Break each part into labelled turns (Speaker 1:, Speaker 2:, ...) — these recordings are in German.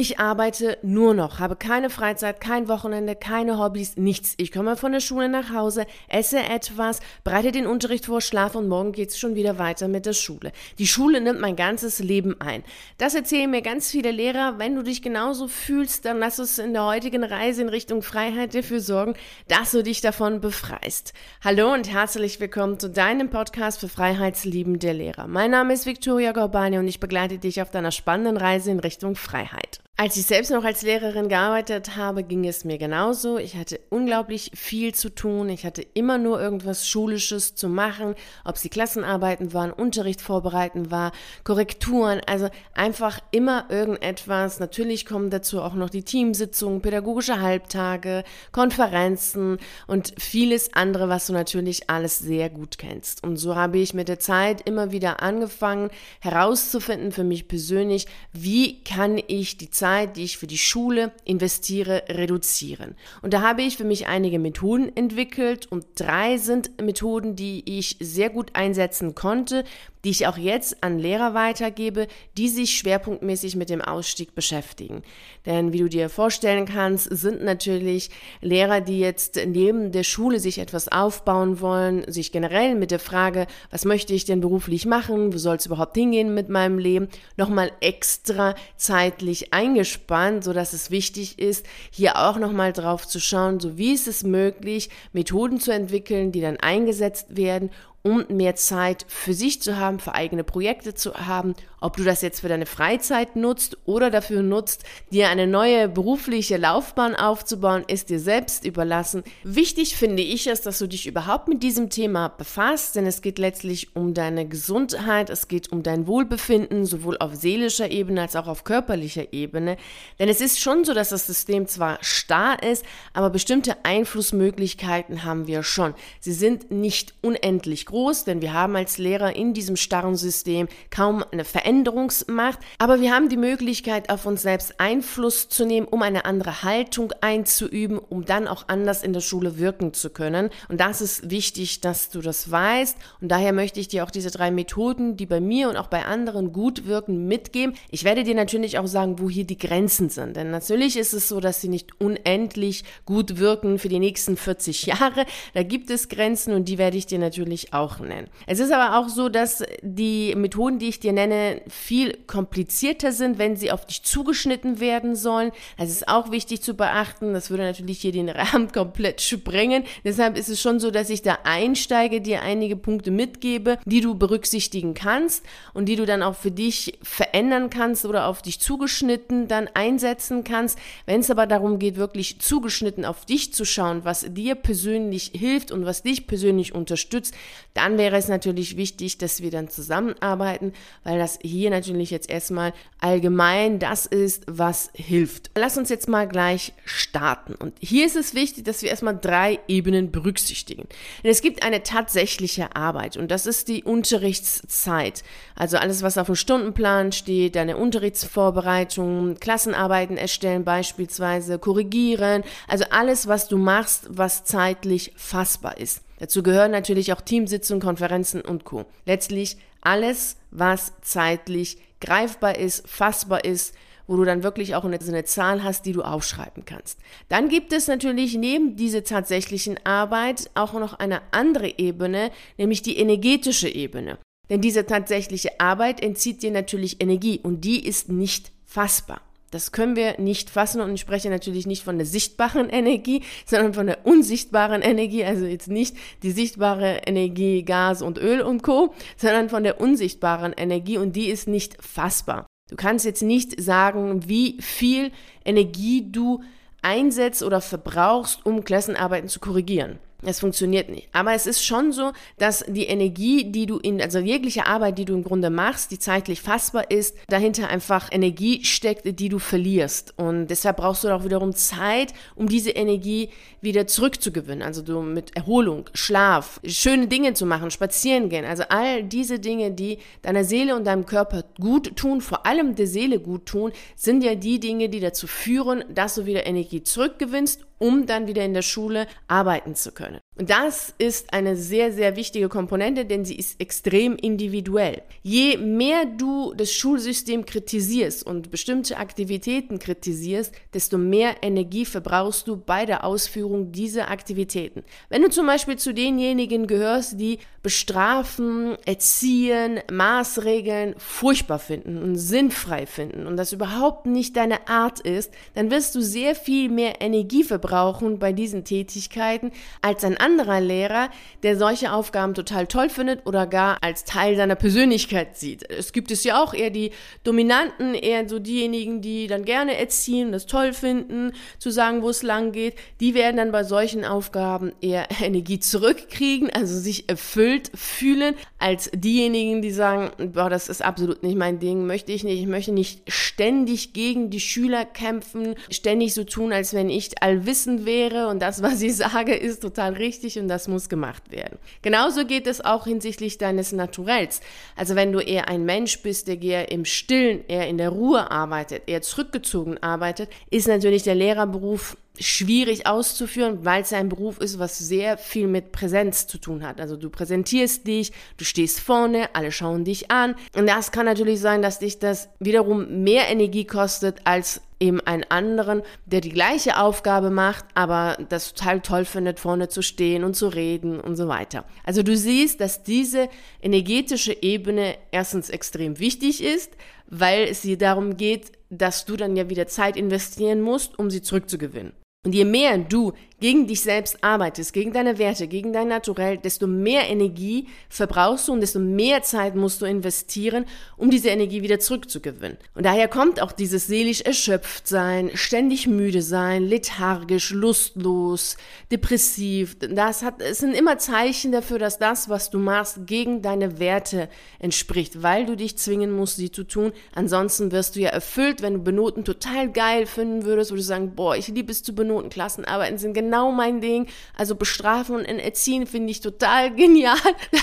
Speaker 1: Ich arbeite nur noch, habe keine Freizeit, kein Wochenende, keine Hobbys, nichts. Ich komme von der Schule nach Hause, esse etwas, bereite den Unterricht vor, schlafe und morgen geht's schon wieder weiter mit der Schule. Die Schule nimmt mein ganzes Leben ein. Das erzählen mir ganz viele Lehrer. Wenn du dich genauso fühlst, dann lass uns in der heutigen Reise in Richtung Freiheit dafür sorgen, dass du dich davon befreist. Hallo und herzlich willkommen zu deinem Podcast für freiheitsliebende Lehrer. Mein Name ist Viktoria Gorbani und ich begleite dich auf deiner spannenden Reise in Richtung Freiheit. Als ich selbst noch als Lehrerin gearbeitet habe, ging es mir genauso. Ich hatte unglaublich viel zu tun. Ich hatte immer nur irgendwas Schulisches zu machen, ob sie Klassenarbeiten waren, Unterricht vorbereiten war, Korrekturen, also einfach immer irgendetwas. Natürlich kommen dazu auch noch die Teamsitzungen, pädagogische Halbtage, Konferenzen und vieles andere, was du natürlich alles sehr gut kennst. Und so habe ich mit der Zeit immer wieder angefangen herauszufinden für mich persönlich, wie kann ich die Zeit Zeit, die ich für die Schule investiere, reduzieren. Und da habe ich für mich einige Methoden entwickelt und drei sind Methoden, die ich sehr gut einsetzen konnte, die ich auch jetzt an Lehrer weitergebe, die sich schwerpunktmäßig mit dem Ausstieg beschäftigen. Denn wie du dir vorstellen kannst, sind natürlich Lehrer, die jetzt neben der Schule sich etwas aufbauen wollen, sich generell mit der Frage, was möchte ich denn beruflich machen, wo soll es überhaupt hingehen mit meinem Leben, nochmal extra zeitlich eingespannt, sodass es wichtig ist, hier auch nochmal drauf zu schauen, so wie ist es möglich, Methoden zu entwickeln, die dann eingesetzt werden, um mehr Zeit für sich zu haben, für eigene Projekte zu haben, ob du das jetzt für deine Freizeit nutzt oder dafür nutzt, dir eine neue berufliche Laufbahn aufzubauen, ist dir selbst überlassen. Wichtig finde ich es, dass du dich überhaupt mit diesem Thema befasst, denn es geht letztlich um deine Gesundheit, es geht um dein Wohlbefinden, sowohl auf seelischer Ebene als auch auf körperlicher Ebene. Denn es ist schon so, dass das System zwar starr ist, aber bestimmte Einflussmöglichkeiten haben wir schon. Sie sind nicht unendlich groß, denn wir haben als Lehrer in diesem starren System kaum eine Veränderungsmacht, aber wir haben die Möglichkeit, auf uns selbst Einfluss zu nehmen, um eine andere Haltung einzuüben, um dann auch anders in der Schule wirken zu können. Und das ist wichtig, dass du das weißt. Und daher möchte ich dir auch diese drei Methoden, die bei mir und auch bei anderen gut wirken, mitgeben. Ich werde dir natürlich auch sagen, wo hier die Grenzen sind. Denn natürlich ist es so, dass sie nicht unendlich gut wirken für die nächsten 40 Jahre. Da gibt es Grenzen und die werde ich dir natürlich auch nennen. Es ist aber auch so, dass die Methoden, die ich dir nenne, viel komplizierter sind, wenn sie auf dich zugeschnitten werden sollen. Das ist auch wichtig zu beachten. Das würde natürlich hier den Rahmen komplett sprengen. Deshalb ist es schon so, dass ich da einsteige, dir einige Punkte mitgebe, die du berücksichtigen kannst und die du dann auch für dich verändern kannst oder auf dich zugeschnitten dann einsetzen kannst. Wenn es aber darum geht, wirklich zugeschnitten auf dich zu schauen, was dir persönlich hilft und was dich persönlich unterstützt, dann wäre es natürlich wichtig, dass wir dann zusammenarbeiten, weil das hier natürlich jetzt erstmal allgemein das ist, was hilft. Lass uns jetzt mal gleich starten. Und hier ist es wichtig, dass wir erstmal drei Ebenen berücksichtigen. Denn es gibt eine tatsächliche Arbeit und das ist die Unterrichtszeit. Also alles, was auf dem Stundenplan steht, deine Unterrichtsvorbereitung, Klassenarbeiten erstellen beispielsweise, korrigieren, also alles, was du machst, was zeitlich fassbar ist. Dazu gehören natürlich auch Teamsitzungen, Konferenzen und Co. Letztlich alles, was zeitlich greifbar ist, fassbar ist, wo du dann wirklich auch eine, eine, Zahl hast, die du aufschreiben kannst. Dann gibt es natürlich neben dieser tatsächlichen Arbeit auch noch eine andere Ebene, nämlich die energetische Ebene. Denn diese tatsächliche Arbeit entzieht dir natürlich Energie und die ist nicht fassbar. Das können wir nicht fassen und ich spreche natürlich nicht von der sichtbaren Energie, sondern von der unsichtbaren Energie, also jetzt nicht die sichtbare Energie Gas und Öl und Co, sondern von der unsichtbaren Energie und die ist nicht fassbar. Du kannst jetzt nicht sagen, wie viel Energie du einsetzt oder verbrauchst, um Klassenarbeiten zu korrigieren. Es funktioniert nicht. Aber es ist schon so, dass die Energie, die du in, also jegliche Arbeit, die du im Grunde machst, die zeitlich fassbar ist, dahinter einfach Energie steckt, die du verlierst. Und deshalb brauchst du auch wiederum Zeit, um diese Energie wieder zurückzugewinnen. Also du mit Erholung, Schlaf, schöne Dinge zu machen, spazieren gehen. Also all diese Dinge, die deiner Seele und deinem Körper gut tun, vor allem der Seele gut tun, sind ja die Dinge, die dazu führen, dass du wieder Energie zurückgewinnst um dann wieder in der Schule arbeiten zu können. Und das ist eine sehr, sehr wichtige Komponente, denn sie ist extrem individuell. Je mehr du das Schulsystem kritisierst und bestimmte Aktivitäten kritisierst, desto mehr Energie verbrauchst du bei der Ausführung dieser Aktivitäten. Wenn du zum Beispiel zu denjenigen gehörst, die bestrafen, erziehen, Maßregeln furchtbar finden und sinnfrei finden und das überhaupt nicht deine Art ist, dann wirst du sehr viel mehr Energie verbrauchen bei diesen Tätigkeiten als ein anderer Lehrer, der solche Aufgaben total toll findet oder gar als Teil seiner Persönlichkeit sieht. Es gibt es ja auch eher die Dominanten, eher so diejenigen, die dann gerne erziehen, das toll finden, zu sagen, wo es lang geht. Die werden dann bei solchen Aufgaben eher Energie zurückkriegen, also sich erfüllt fühlen, als diejenigen, die sagen, boah, das ist absolut nicht mein Ding, möchte ich nicht. Ich möchte nicht ständig gegen die Schüler kämpfen, ständig so tun, als wenn ich allwissend wäre und das, was ich sage, ist total richtig richtig und das muss gemacht werden. Genauso geht es auch hinsichtlich deines Naturells. Also wenn du eher ein Mensch bist, der eher im Stillen, eher in der Ruhe arbeitet, eher zurückgezogen arbeitet, ist natürlich der Lehrerberuf schwierig auszuführen, weil es ein Beruf ist, was sehr viel mit Präsenz zu tun hat. Also du präsentierst dich, du stehst vorne, alle schauen dich an. Und das kann natürlich sein, dass dich das wiederum mehr Energie kostet als eben einen anderen, der die gleiche Aufgabe macht, aber das total toll findet, vorne zu stehen und zu reden und so weiter. Also du siehst, dass diese energetische Ebene erstens extrem wichtig ist, weil es hier darum geht, dass du dann ja wieder Zeit investieren musst, um sie zurückzugewinnen. Und je mehr du gegen dich selbst arbeitest, gegen deine Werte, gegen dein Naturell, desto mehr Energie verbrauchst du und desto mehr Zeit musst du investieren, um diese Energie wieder zurückzugewinnen. Und daher kommt auch dieses seelisch erschöpft sein, ständig müde sein, lethargisch, lustlos, depressiv. Das hat, es sind immer Zeichen dafür, dass das, was du machst, gegen deine Werte entspricht, weil du dich zwingen musst, sie zu tun. Ansonsten wirst du ja erfüllt, wenn du Benoten total geil finden würdest, würdest du sagen, boah, ich liebe es zu benoten, Klassenarbeiten sind genau genau mein Ding. Also bestrafen und erziehen finde ich total genial.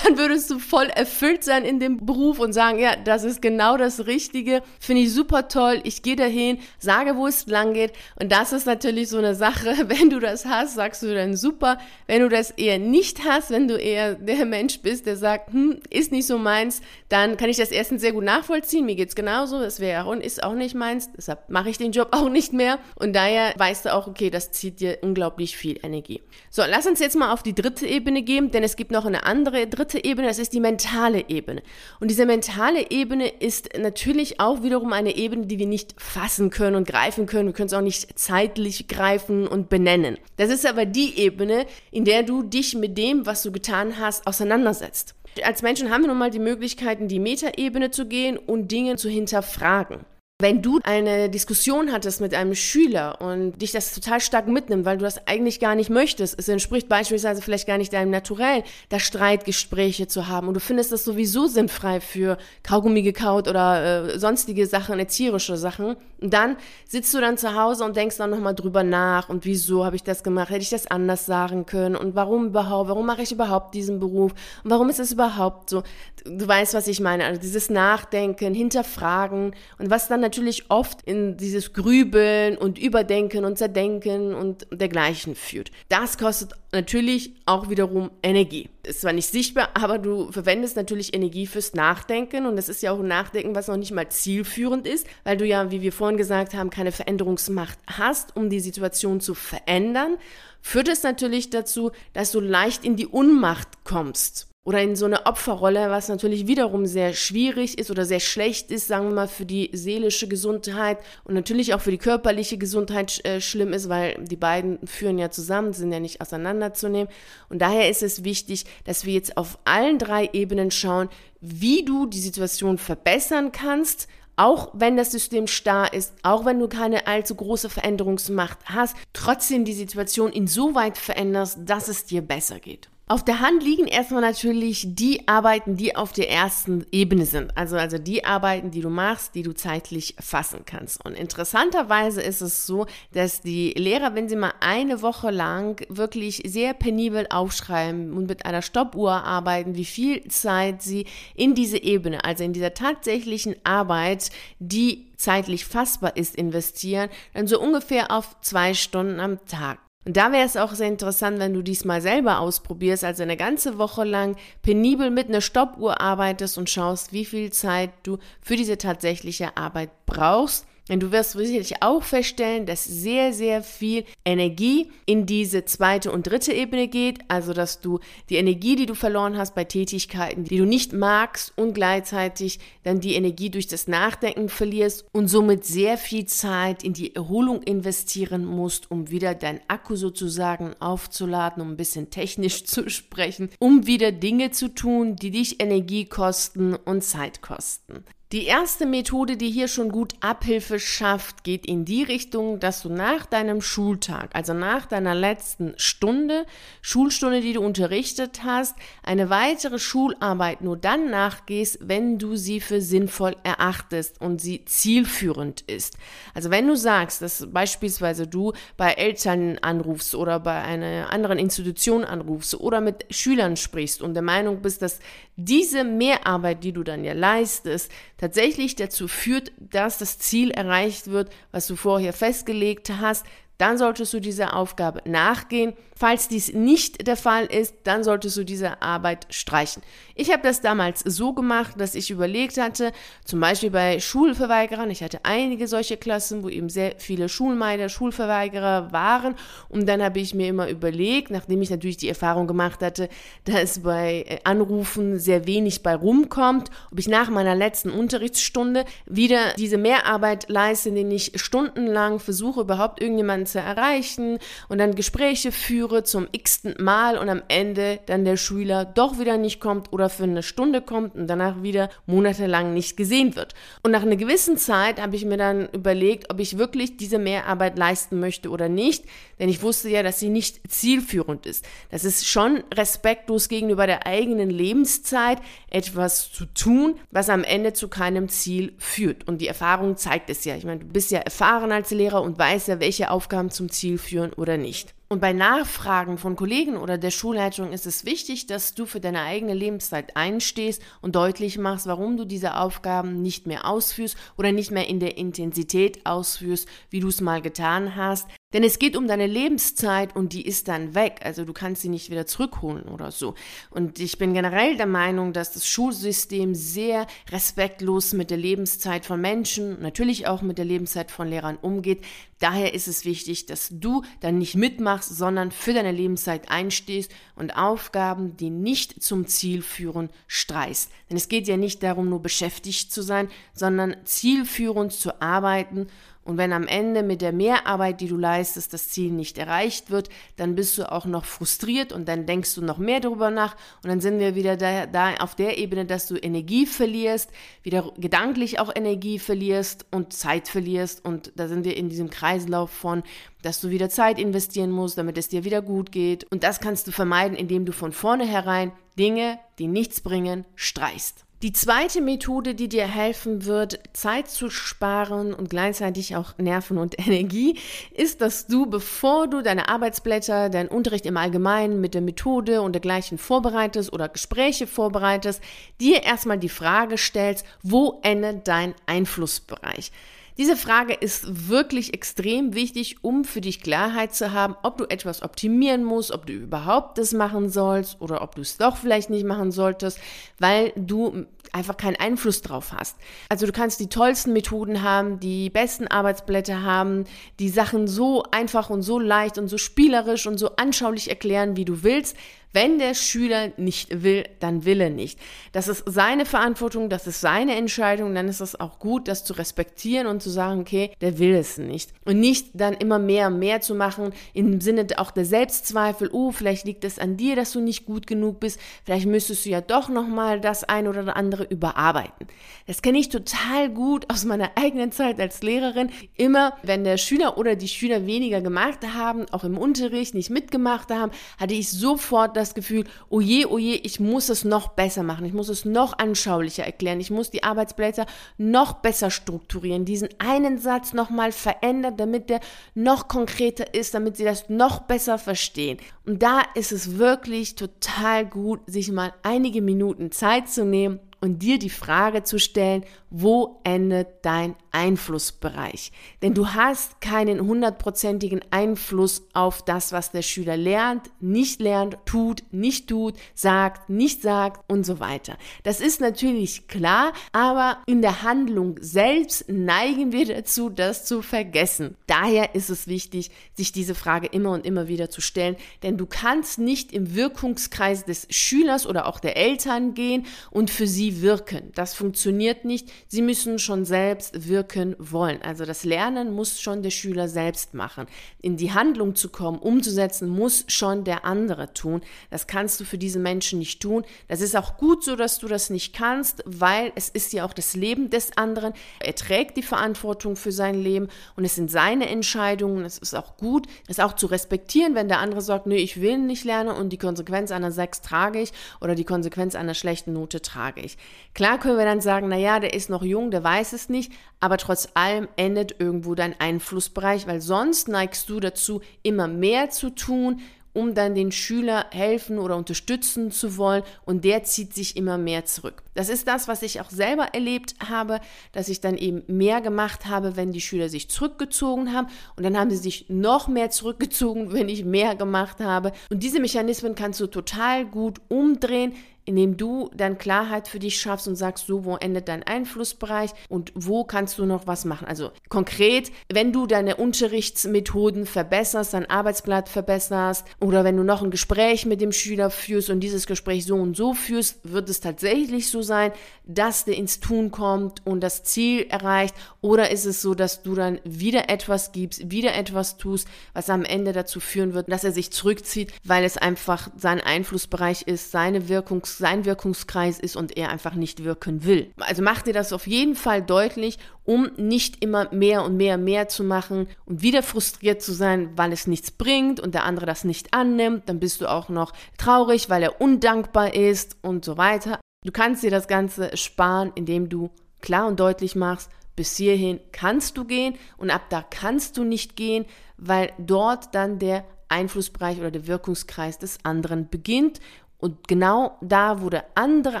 Speaker 1: Dann würdest du voll erfüllt sein in dem Beruf und sagen, ja, das ist genau das Richtige. Finde ich super toll. Ich gehe dahin, sage, wo es lang geht. Und das ist natürlich so eine Sache. Wenn du das hast, sagst du dann super. Wenn du das eher nicht hast, wenn du eher der Mensch bist, der sagt, hm, ist nicht so meins, dann kann ich das erstens sehr gut nachvollziehen. Mir geht es genauso. Das wäre und ist auch nicht meins. Deshalb mache ich den Job auch nicht mehr. Und daher weißt du auch, okay, das zieht dir unglaublich viel Energie. So, lass uns jetzt mal auf die dritte Ebene gehen, denn es gibt noch eine andere dritte Ebene, das ist die mentale Ebene. Und diese mentale Ebene ist natürlich auch wiederum eine Ebene, die wir nicht fassen können und greifen können. Wir können es auch nicht zeitlich greifen und benennen. Das ist aber die Ebene, in der du dich mit dem, was du getan hast, auseinandersetzt. Als Menschen haben wir nun mal die Möglichkeiten, die Metaebene zu gehen und Dinge zu hinterfragen. Wenn du eine Diskussion hattest mit einem Schüler und dich das total stark mitnimmt, weil du das eigentlich gar nicht möchtest, es entspricht beispielsweise vielleicht gar nicht deinem Naturell, da Streitgespräche zu haben. Und du findest das sowieso sinnfrei für Kaugummi gekaut oder äh, sonstige Sachen, erzieherische Sachen, und dann sitzt du dann zu Hause und denkst dann nochmal drüber nach und wieso habe ich das gemacht, hätte ich das anders sagen können? Und warum überhaupt, warum mache ich überhaupt diesen Beruf? Und warum ist es überhaupt so, du weißt, was ich meine, also dieses Nachdenken, Hinterfragen und was dann natürlich oft in dieses Grübeln und Überdenken und Zerdenken und dergleichen führt. Das kostet natürlich auch wiederum Energie. Ist zwar nicht sichtbar, aber du verwendest natürlich Energie fürs Nachdenken und das ist ja auch ein Nachdenken, was noch nicht mal zielführend ist, weil du ja, wie wir vorhin gesagt haben, keine Veränderungsmacht hast, um die Situation zu verändern, führt es natürlich dazu, dass du leicht in die Unmacht kommst oder in so eine Opferrolle, was natürlich wiederum sehr schwierig ist oder sehr schlecht ist, sagen wir mal, für die seelische Gesundheit und natürlich auch für die körperliche Gesundheit äh, schlimm ist, weil die beiden führen ja zusammen, sind ja nicht auseinanderzunehmen. Und daher ist es wichtig, dass wir jetzt auf allen drei Ebenen schauen, wie du die Situation verbessern kannst, auch wenn das System starr ist, auch wenn du keine allzu große Veränderungsmacht hast, trotzdem die Situation insoweit veränderst, dass es dir besser geht. Auf der Hand liegen erstmal natürlich die Arbeiten, die auf der ersten Ebene sind. Also, also die Arbeiten, die du machst, die du zeitlich fassen kannst. Und interessanterweise ist es so, dass die Lehrer, wenn sie mal eine Woche lang wirklich sehr penibel aufschreiben und mit einer Stoppuhr arbeiten, wie viel Zeit sie in diese Ebene, also in dieser tatsächlichen Arbeit, die zeitlich fassbar ist, investieren, dann so ungefähr auf zwei Stunden am Tag. Und da wäre es auch sehr interessant, wenn du dies mal selber ausprobierst, also eine ganze Woche lang penibel mit einer Stoppuhr arbeitest und schaust, wie viel Zeit du für diese tatsächliche Arbeit brauchst denn du wirst sicherlich auch feststellen, dass sehr, sehr viel Energie in diese zweite und dritte Ebene geht. Also, dass du die Energie, die du verloren hast bei Tätigkeiten, die du nicht magst und gleichzeitig dann die Energie durch das Nachdenken verlierst und somit sehr viel Zeit in die Erholung investieren musst, um wieder dein Akku sozusagen aufzuladen, um ein bisschen technisch zu sprechen, um wieder Dinge zu tun, die dich Energie kosten und Zeit kosten. Die erste Methode, die hier schon gut Abhilfe schafft, geht in die Richtung, dass du nach deinem Schultag, also nach deiner letzten Stunde, Schulstunde, die du unterrichtet hast, eine weitere Schularbeit nur dann nachgehst, wenn du sie für sinnvoll erachtest und sie zielführend ist. Also wenn du sagst, dass beispielsweise du bei Eltern anrufst oder bei einer anderen Institution anrufst oder mit Schülern sprichst und der Meinung bist, dass diese Mehrarbeit, die du dann ja leistest, tatsächlich dazu führt, dass das Ziel erreicht wird, was du vorher festgelegt hast, dann solltest du dieser Aufgabe nachgehen. Falls dies nicht der Fall ist, dann solltest du diese Arbeit streichen. Ich habe das damals so gemacht, dass ich überlegt hatte, zum Beispiel bei Schulverweigerern, ich hatte einige solche Klassen, wo eben sehr viele Schulmeider, Schulverweigerer waren. Und dann habe ich mir immer überlegt, nachdem ich natürlich die Erfahrung gemacht hatte, dass bei äh, Anrufen sehr wenig bei rumkommt, ob ich nach meiner letzten Unterrichtsstunde wieder diese Mehrarbeit leiste, indem ich stundenlang versuche, überhaupt irgendjemanden zu erreichen und dann Gespräche führe zum x-ten Mal und am Ende dann der Schüler doch wieder nicht kommt oder für eine Stunde kommt und danach wieder monatelang nicht gesehen wird. Und nach einer gewissen Zeit habe ich mir dann überlegt, ob ich wirklich diese Mehrarbeit leisten möchte oder nicht, denn ich wusste ja, dass sie nicht zielführend ist. Das ist schon respektlos gegenüber der eigenen Lebenszeit, etwas zu tun, was am Ende zu keinem Ziel führt. Und die Erfahrung zeigt es ja. Ich meine, du bist ja erfahren als Lehrer und weißt ja, welche Aufgaben Aufgaben zum Ziel führen oder nicht. Und bei Nachfragen von Kollegen oder der Schulleitung ist es wichtig, dass du für deine eigene Lebenszeit einstehst und deutlich machst, warum du diese Aufgaben nicht mehr ausführst oder nicht mehr in der Intensität ausführst, wie du es mal getan hast. Denn es geht um deine Lebenszeit und die ist dann weg. Also du kannst sie nicht wieder zurückholen oder so. Und ich bin generell der Meinung, dass das Schulsystem sehr respektlos mit der Lebenszeit von Menschen, natürlich auch mit der Lebenszeit von Lehrern umgeht. Daher ist es wichtig, dass du dann nicht mitmachst, sondern für deine Lebenszeit einstehst und Aufgaben, die nicht zum Ziel führen, streichst. Denn es geht ja nicht darum, nur beschäftigt zu sein, sondern zielführend zu arbeiten und wenn am Ende mit der Mehrarbeit, die du leistest, das Ziel nicht erreicht wird, dann bist du auch noch frustriert und dann denkst du noch mehr darüber nach. Und dann sind wir wieder da, da auf der Ebene, dass du Energie verlierst, wieder gedanklich auch Energie verlierst und Zeit verlierst. Und da sind wir in diesem Kreislauf von, dass du wieder Zeit investieren musst, damit es dir wieder gut geht. Und das kannst du vermeiden, indem du von vornherein Dinge, die nichts bringen, streichst. Die zweite Methode, die dir helfen wird, Zeit zu sparen und gleichzeitig auch Nerven und Energie, ist, dass du, bevor du deine Arbeitsblätter, deinen Unterricht im Allgemeinen mit der Methode und dergleichen vorbereitest oder Gespräche vorbereitest, dir erstmal die Frage stellst, wo endet dein Einflussbereich? Diese Frage ist wirklich extrem wichtig, um für dich Klarheit zu haben, ob du etwas optimieren musst, ob du überhaupt das machen sollst oder ob du es doch vielleicht nicht machen solltest, weil du einfach keinen Einfluss drauf hast. Also du kannst die tollsten Methoden haben, die besten Arbeitsblätter haben, die Sachen so einfach und so leicht und so spielerisch und so anschaulich erklären, wie du willst. Wenn der Schüler nicht will, dann will er nicht. Das ist seine Verantwortung, das ist seine Entscheidung, dann ist es auch gut, das zu respektieren und zu sagen, okay, der will es nicht. Und nicht dann immer mehr und mehr zu machen, im Sinne auch der Selbstzweifel, oh, vielleicht liegt es an dir, dass du nicht gut genug bist, vielleicht müsstest du ja doch nochmal das ein oder andere überarbeiten. Das kenne ich total gut aus meiner eigenen Zeit als Lehrerin. Immer, wenn der Schüler oder die Schüler weniger gemacht haben, auch im Unterricht nicht mitgemacht haben, hatte ich sofort das Gefühl, oh je, oh je, ich muss es noch besser machen, ich muss es noch anschaulicher erklären, ich muss die Arbeitsblätter noch besser strukturieren, diesen einen Satz nochmal verändern, damit der noch konkreter ist, damit sie das noch besser verstehen. Und da ist es wirklich total gut, sich mal einige Minuten Zeit zu nehmen und dir die Frage zu stellen, wo endet dein Einflussbereich. Denn du hast keinen hundertprozentigen Einfluss auf das, was der Schüler lernt, nicht lernt, tut, nicht tut, sagt, nicht sagt und so weiter. Das ist natürlich klar, aber in der Handlung selbst neigen wir dazu, das zu vergessen. Daher ist es wichtig, sich diese Frage immer und immer wieder zu stellen, denn du kannst nicht im Wirkungskreis des Schülers oder auch der Eltern gehen und für sie wirken. Das funktioniert nicht. Sie müssen schon selbst wirken wirken wollen. Also das Lernen muss schon der Schüler selbst machen. In die Handlung zu kommen, umzusetzen, muss schon der andere tun. Das kannst du für diese Menschen nicht tun. Das ist auch gut so, dass du das nicht kannst, weil es ist ja auch das Leben des anderen. Er trägt die Verantwortung für sein Leben und es sind seine Entscheidungen. Es ist auch gut, es auch zu respektieren, wenn der andere sagt, nee, ich will nicht lernen und die Konsequenz einer 6 trage ich oder die Konsequenz einer schlechten Note trage ich. Klar können wir dann sagen, naja, der ist noch jung, der weiß es nicht, aber trotz allem endet irgendwo dein Einflussbereich, weil sonst neigst du dazu, immer mehr zu tun, um dann den Schüler helfen oder unterstützen zu wollen und der zieht sich immer mehr zurück. Das ist das, was ich auch selber erlebt habe, dass ich dann eben mehr gemacht habe, wenn die Schüler sich zurückgezogen haben und dann haben sie sich noch mehr zurückgezogen, wenn ich mehr gemacht habe. Und diese Mechanismen kannst du total gut umdrehen, indem du dann Klarheit für dich schaffst und sagst, so, wo endet dein Einflussbereich und wo kannst du noch was machen. Also konkret, wenn du deine Unterrichtsmethoden verbesserst, dein Arbeitsblatt verbesserst oder wenn du noch ein Gespräch mit dem Schüler führst und dieses Gespräch so und so führst, wird es tatsächlich so sein, dass der ins Tun kommt und das Ziel erreicht oder ist es so, dass du dann wieder etwas gibst, wieder etwas tust, was am Ende dazu führen wird, dass er sich zurückzieht, weil es einfach sein Einflussbereich ist, seine Wirkungs sein Wirkungskreis ist und er einfach nicht wirken will. Also mach dir das auf jeden Fall deutlich, um nicht immer mehr und mehr und mehr zu machen und wieder frustriert zu sein, weil es nichts bringt und der andere das nicht annimmt. Dann bist du auch noch traurig, weil er undankbar ist und so weiter. Du kannst dir das Ganze sparen, indem du klar und deutlich machst, bis hierhin kannst du gehen und ab da kannst du nicht gehen, weil dort dann der Einflussbereich oder der Wirkungskreis des anderen beginnt und genau da, wo der andere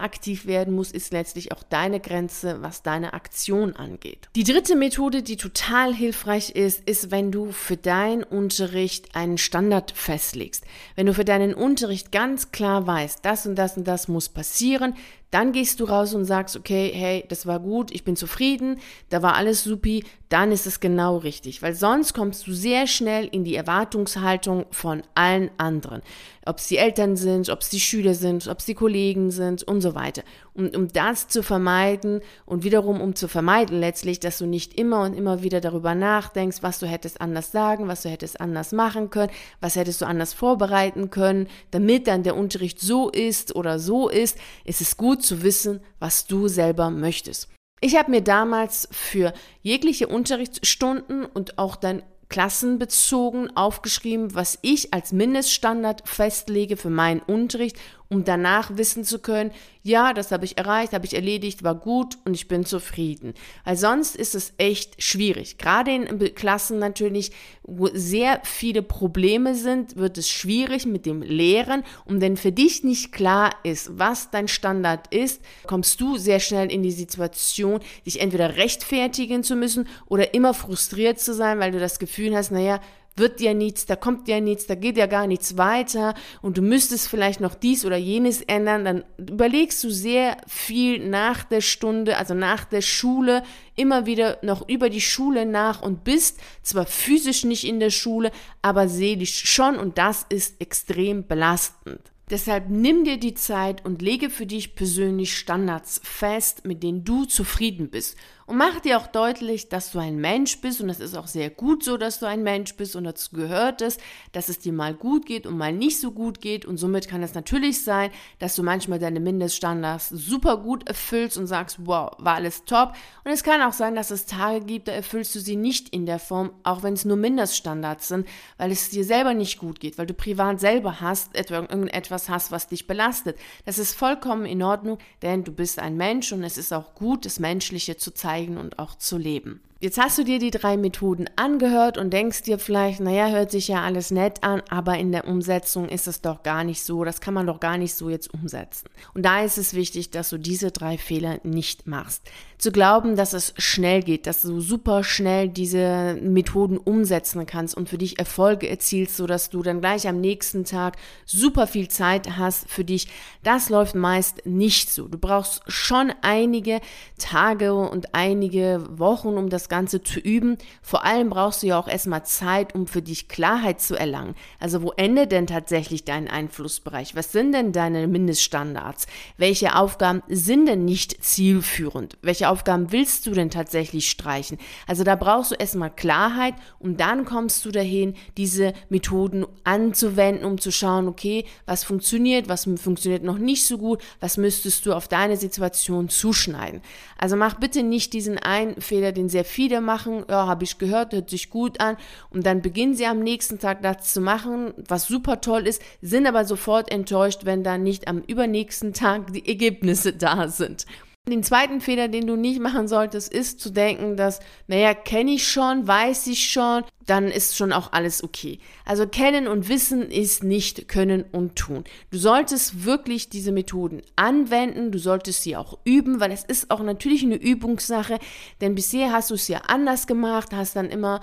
Speaker 1: aktiv werden muss, ist letztlich auch deine Grenze, was deine Aktion angeht. Die dritte Methode, die total hilfreich ist, ist, wenn du für deinen Unterricht einen Standard festlegst. Wenn du für deinen Unterricht ganz klar weißt, das und das und das muss passieren, dann gehst du raus und sagst, okay, hey, das war gut, ich bin zufrieden, da war alles supi, dann ist es genau richtig, weil sonst kommst du sehr schnell in die Erwartungshaltung von allen anderen. Ob es die Eltern sind, ob es die Schüler sind, ob es die Kollegen sind und so weiter. Und um das zu vermeiden und wiederum um zu vermeiden letztlich, dass du nicht immer und immer wieder darüber nachdenkst, was du hättest anders sagen, was du hättest anders machen können, was hättest du anders vorbereiten können, damit dann der Unterricht so ist oder so ist, ist es gut zu wissen, was du selber möchtest. Ich habe mir damals für jegliche Unterrichtsstunden und auch dann klassenbezogen aufgeschrieben, was ich als Mindeststandard festlege für meinen Unterricht um danach wissen zu können, ja, das habe ich erreicht, habe ich erledigt, war gut und ich bin zufrieden. Weil sonst ist es echt schwierig. Gerade in Klassen natürlich, wo sehr viele Probleme sind, wird es schwierig mit dem Lehren. Und wenn für dich nicht klar ist, was dein Standard ist, kommst du sehr schnell in die Situation, dich entweder rechtfertigen zu müssen oder immer frustriert zu sein, weil du das Gefühl hast, naja, wird ja nichts, da kommt ja nichts, da geht ja gar nichts weiter und du müsstest vielleicht noch dies oder jenes ändern, dann überlegst du sehr viel nach der Stunde, also nach der Schule, immer wieder noch über die Schule nach und bist zwar physisch nicht in der Schule, aber seelisch schon und das ist extrem belastend. Deshalb nimm dir die Zeit und lege für dich persönlich Standards fest, mit denen du zufrieden bist. Und mach dir auch deutlich, dass du ein Mensch bist und es ist auch sehr gut so, dass du ein Mensch bist und dazu gehört es, dass es dir mal gut geht und mal nicht so gut geht. Und somit kann es natürlich sein, dass du manchmal deine Mindeststandards super gut erfüllst und sagst, wow, war alles top. Und es kann auch sein, dass es Tage gibt, da erfüllst du sie nicht in der Form, auch wenn es nur Mindeststandards sind, weil es dir selber nicht gut geht, weil du privat selber hast, etwa irgendetwas hast, was dich belastet. Das ist vollkommen in Ordnung, denn du bist ein Mensch und es ist auch gut, das Menschliche zu zeigen zeigen und auch zu leben. Jetzt hast du dir die drei Methoden angehört und denkst dir vielleicht, naja, hört sich ja alles nett an, aber in der Umsetzung ist es doch gar nicht so, das kann man doch gar nicht so jetzt umsetzen. Und da ist es wichtig, dass du diese drei Fehler nicht machst. Zu glauben, dass es schnell geht, dass du super schnell diese Methoden umsetzen kannst und für dich Erfolge erzielst, sodass du dann gleich am nächsten Tag super viel Zeit hast für dich, das läuft meist nicht so. Du brauchst schon einige Tage und einige Wochen, um das Ganze zu üben. Vor allem brauchst du ja auch erstmal Zeit, um für dich Klarheit zu erlangen. Also wo endet denn tatsächlich dein Einflussbereich? Was sind denn deine Mindeststandards? Welche Aufgaben sind denn nicht zielführend? Welche Aufgaben willst du denn tatsächlich streichen? Also da brauchst du erstmal Klarheit und dann kommst du dahin, diese Methoden anzuwenden, um zu schauen, okay, was funktioniert, was funktioniert noch nicht so gut, was müsstest du auf deine Situation zuschneiden. Also mach bitte nicht diesen einen Fehler, den sehr viele machen, ja, habe ich gehört, hört sich gut an und dann beginnen sie am nächsten Tag das zu machen, was super toll ist, sind aber sofort enttäuscht, wenn dann nicht am übernächsten Tag die Ergebnisse da sind. Den zweiten Fehler, den du nicht machen solltest, ist zu denken, dass, naja, kenne ich schon, weiß ich schon, dann ist schon auch alles okay. Also kennen und wissen ist nicht können und tun. Du solltest wirklich diese Methoden anwenden, du solltest sie auch üben, weil es ist auch natürlich eine Übungssache, denn bisher hast du es ja anders gemacht, hast dann immer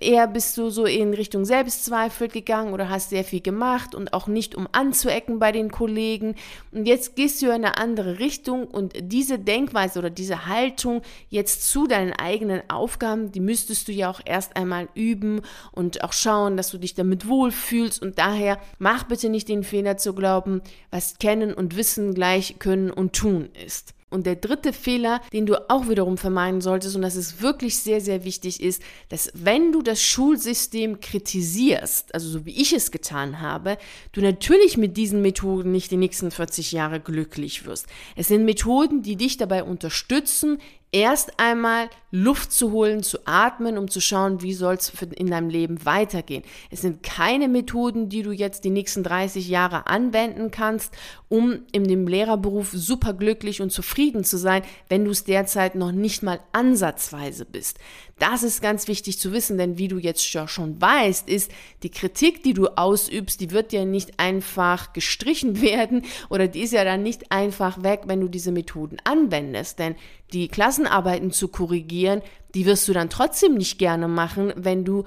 Speaker 1: eher bist du so in Richtung Selbstzweifel gegangen oder hast sehr viel gemacht und auch nicht um anzuecken bei den Kollegen. Und jetzt gehst du in eine andere Richtung und diese Denkweise oder diese Haltung jetzt zu deinen eigenen Aufgaben, die müsstest du ja auch erst einmal üben und auch schauen, dass du dich damit wohlfühlst. Und daher mach bitte nicht den Fehler zu glauben, was kennen und wissen gleich können und tun ist. Und der dritte Fehler, den du auch wiederum vermeiden solltest, und das ist wirklich sehr, sehr wichtig, ist, dass wenn du das Schulsystem kritisierst, also so wie ich es getan habe, du natürlich mit diesen Methoden nicht die nächsten 40 Jahre glücklich wirst. Es sind Methoden, die dich dabei unterstützen, erst einmal Luft zu holen, zu atmen, um zu schauen, wie soll es in deinem Leben weitergehen. Es sind keine Methoden, die du jetzt die nächsten 30 Jahre anwenden kannst, um in dem Lehrerberuf super glücklich und zufrieden zu sein, wenn du es derzeit noch nicht mal ansatzweise bist. Das ist ganz wichtig zu wissen, denn wie du jetzt schon weißt, ist die Kritik, die du ausübst, die wird ja nicht einfach gestrichen werden oder die ist ja dann nicht einfach weg, wenn du diese Methoden anwendest, denn die Klassenarbeiten zu korrigieren, die wirst du dann trotzdem nicht gerne machen, wenn du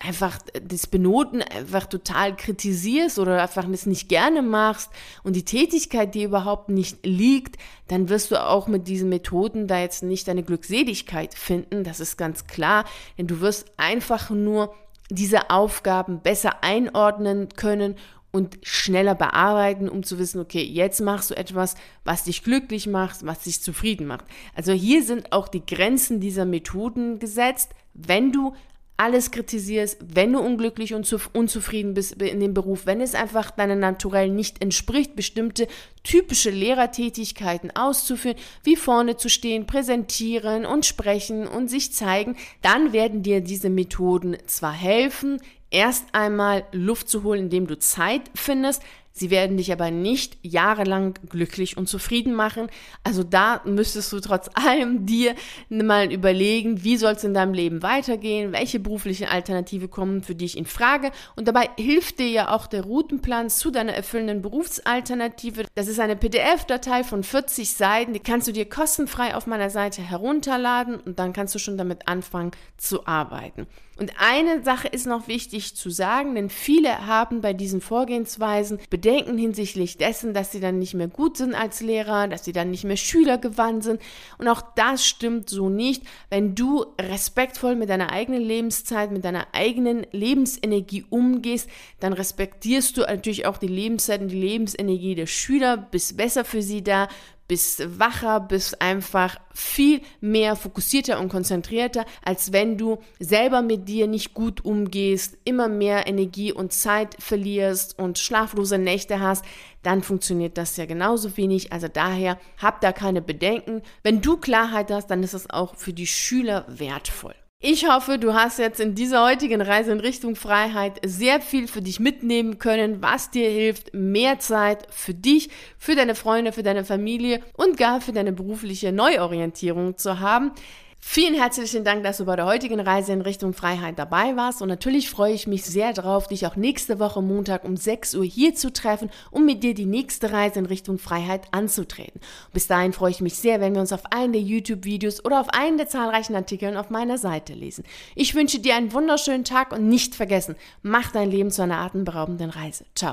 Speaker 1: einfach das Benoten einfach total kritisierst oder einfach das nicht gerne machst und die Tätigkeit dir überhaupt nicht liegt, dann wirst du auch mit diesen Methoden da jetzt nicht deine Glückseligkeit finden. Das ist ganz klar, denn du wirst einfach nur diese Aufgaben besser einordnen können und schneller bearbeiten, um zu wissen, okay, jetzt machst du etwas, was dich glücklich macht, was dich zufrieden macht. Also hier sind auch die Grenzen dieser Methoden gesetzt. Wenn du alles kritisierst, wenn du unglücklich und unzufrieden bist in dem Beruf, wenn es einfach deinem Naturell nicht entspricht, bestimmte typische Lehrertätigkeiten auszuführen, wie vorne zu stehen, präsentieren und sprechen und sich zeigen, dann werden dir diese Methoden zwar helfen, erst einmal Luft zu holen, indem du Zeit findest, Sie werden dich aber nicht jahrelang glücklich und zufrieden machen. Also da müsstest du trotz allem dir mal überlegen, wie soll es in deinem Leben weitergehen, welche beruflichen Alternative kommen für dich in Frage. Und dabei hilft dir ja auch der Routenplan zu deiner erfüllenden Berufsalternative. Das ist eine PDF-Datei von 40 Seiten, die kannst du dir kostenfrei auf meiner Seite herunterladen und dann kannst du schon damit anfangen zu arbeiten. Und eine Sache ist noch wichtig zu sagen, denn viele haben bei diesen Vorgehensweisen Bedenken hinsichtlich dessen, dass sie dann nicht mehr gut sind als Lehrer, dass sie dann nicht mehr schülergewandt sind. Und auch das stimmt so nicht. Wenn du respektvoll mit deiner eigenen Lebenszeit, mit deiner eigenen Lebensenergie umgehst, dann respektierst du natürlich auch die Lebenszeit und die Lebensenergie der Schüler, bist besser für sie da, bist wacher, bist einfach viel mehr fokussierter und konzentrierter, als wenn du selber mit dir nicht gut umgehst, immer mehr Energie und Zeit verlierst und schlaflose Nächte hast, dann funktioniert das ja genauso wenig. Also daher hab da keine Bedenken. Wenn du Klarheit hast, dann ist es auch für die Schüler wertvoll. Ich hoffe, du hast jetzt in dieser heutigen Reise in Richtung Freiheit sehr viel für dich mitnehmen können, was dir hilft, mehr Zeit für dich, für deine Freunde, für deine Familie und gar für deine berufliche Neuorientierung zu haben. Vielen herzlichen Dank, dass du bei der heutigen Reise in Richtung Freiheit dabei warst. Und natürlich freue ich mich sehr darauf, dich auch nächste Woche Montag um 6 Uhr hier zu treffen, um mit dir die nächste Reise in Richtung Freiheit anzutreten. Bis dahin freue ich mich sehr, wenn wir uns auf einen der YouTube-Videos oder auf einen der zahlreichen Artikeln auf meiner Seite lesen. Ich wünsche dir einen wunderschönen Tag und nicht vergessen, mach dein Leben zu einer atemberaubenden Reise. Ciao.